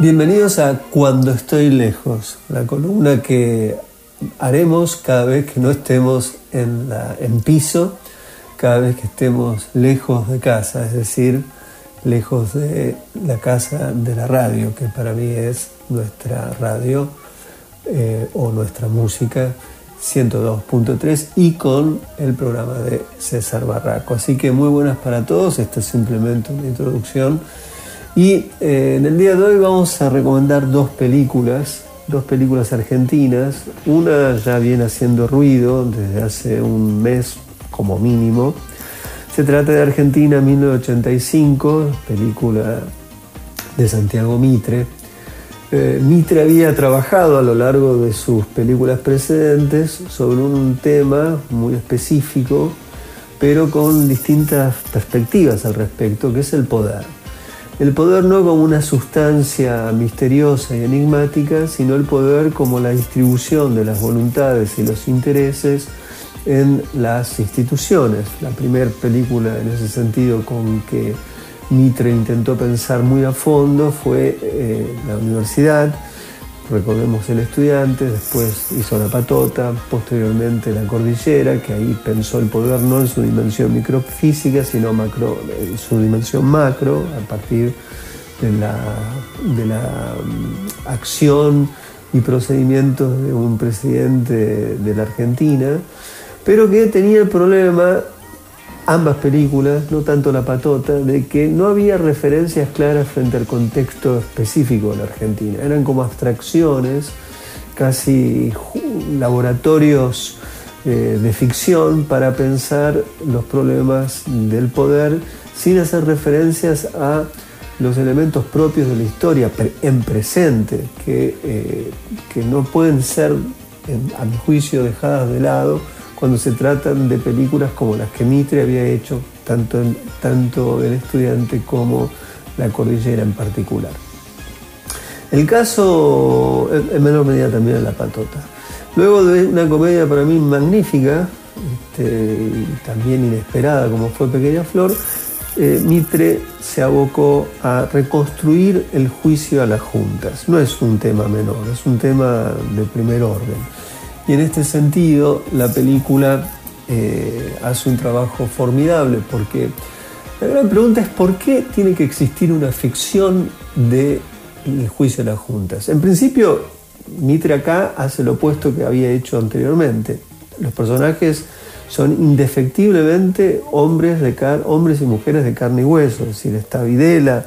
Bienvenidos a Cuando estoy lejos, la columna que haremos cada vez que no estemos en, piso, cada vez que estemos lejos de casa, es decir, lejos de la casa de la radio, que para mí es nuestra radio eh, o nuestra música 102.3 y con el programa de César Barraco. Así que muy buenas para todos, esto es simplemente una introducción. Y eh, en el día de hoy vamos a recomendar dos películas, dos películas argentinas. Una ya viene haciendo ruido desde hace un mes como mínimo. Se trata de Argentina 1985, película de Santiago Mitre eh, Mitre había trabajado a lo largo de sus películas precedentes sobre un tema muy específico, pero con distintas perspectivas al respecto, que es el poder. El poder no como una sustancia misteriosa y enigmática, sino el poder como la distribución de las voluntades y los intereses en las instituciones. La primera película en ese sentido con que Mitre intentó pensar muy a fondo fue eh, la universidad, recordemos el estudiante, después hizo la patota, posteriormente la cordillera, que ahí pensó el poder no en su dimensión microfísica, sino macro, en su dimensión macro, a partir de la, de la mm, acción y procedimientos de un presidente de la Argentina, pero que tenía el problema ambas películas, no tanto La Patota, de que no había referencias claras frente al contexto específico de la Argentina. Eran como abstracciones, casi laboratorios eh, de ficción para pensar los problemas del poder sin hacer referencias a los elementos propios de la historia en presente, que, eh, que no pueden ser, a mi juicio, dejadas de lado cuando se tratan de películas como las que Mitre había hecho, tanto, tanto El estudiante como La cordillera en particular. El caso, en menor medida también en La patota. Luego de una comedia para mí magnífica, este, y también inesperada como fue Pequeña Flor, eh, Mitre se abocó a reconstruir el juicio a las juntas. No es un tema menor, es un tema de primer orden. Y en este sentido, la película eh, hace un trabajo formidable porque la gran pregunta es por qué tiene que existir una ficción del juicio de las juntas. En principio, Mitre acá hace lo opuesto que había hecho anteriormente. Los personajes son indefectiblemente hombres, de hombres y mujeres de carne y hueso. Es decir, está Videla,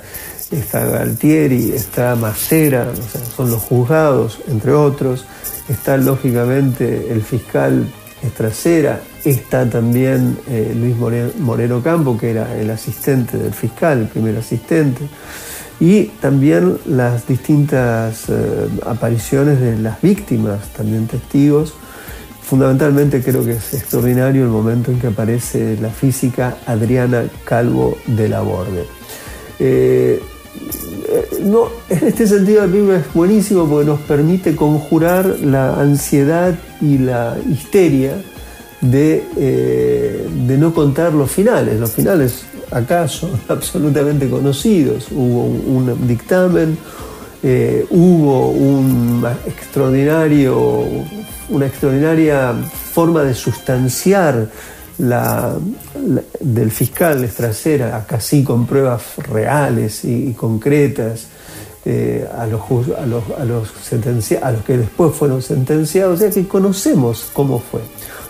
está Galtieri, está Macera, son los juzgados, entre otros está lógicamente el fiscal Estracera, está también eh, Luis Moreno Campo, que era el asistente del fiscal, el primer asistente, y también las distintas eh, apariciones de las víctimas, también testigos. Fundamentalmente creo que es extraordinario el momento en que aparece la física Adriana Calvo de la Borde. Eh, no, en este sentido la película es buenísimo porque nos permite conjurar la ansiedad y la histeria de, eh, de no contar los finales. Los finales acá son absolutamente conocidos. Hubo un, dictamen, eh, hubo un extraordinario, una extraordinaria forma de sustanciar la, del fiscal trasera, acá sí con pruebas reales y, concretas, eh, a, los, a, los, a, los a los que después fueron sentenciados, o sea que conocemos cómo fue.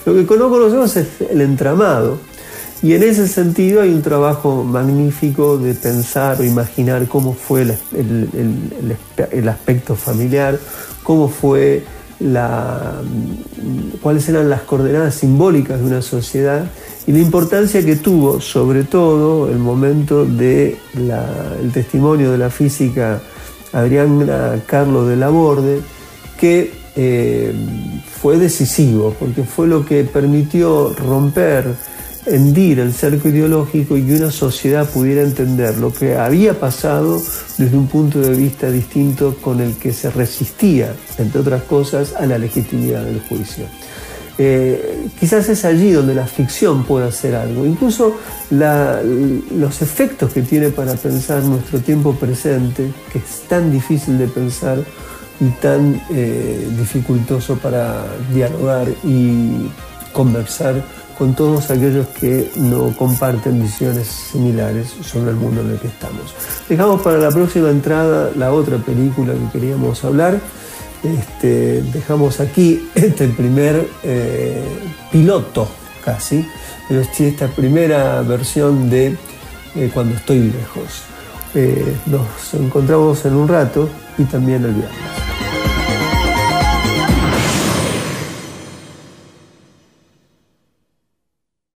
Lo que no conocemos es el entramado, y en ese sentido hay un trabajo magnífico de pensar o imaginar cómo fue el, el aspecto familiar, cómo fue la, cuáles eran las coordenadas simbólicas de una sociedad y la importancia que tuvo, sobre todo, el momento del testimonio de la física Adriana Carlos de Laborde, que eh, fue decisivo, porque fue lo que permitió romper hendir el cerco ideológico y que una sociedad pudiera entender lo que había pasado desde un punto de vista distinto con el que se resistía, entre otras cosas, a la legitimidad del juicio. eh, quizás es allí donde la ficción puede hacer algo. Incluso los efectos que tiene para pensar nuestro tiempo presente, que es tan difícil de pensar y tan eh, dificultoso para dialogar y conversar con todos aquellos que no comparten visiones similares sobre el mundo en el que estamos. Dejamos para la próxima entrada la otra película que queríamos hablar. Este, dejamos aquí este primer eh, piloto casi, pero esta primera versión de eh, Cuando estoy lejos. Eh, nos encontramos en un rato y también el viernes.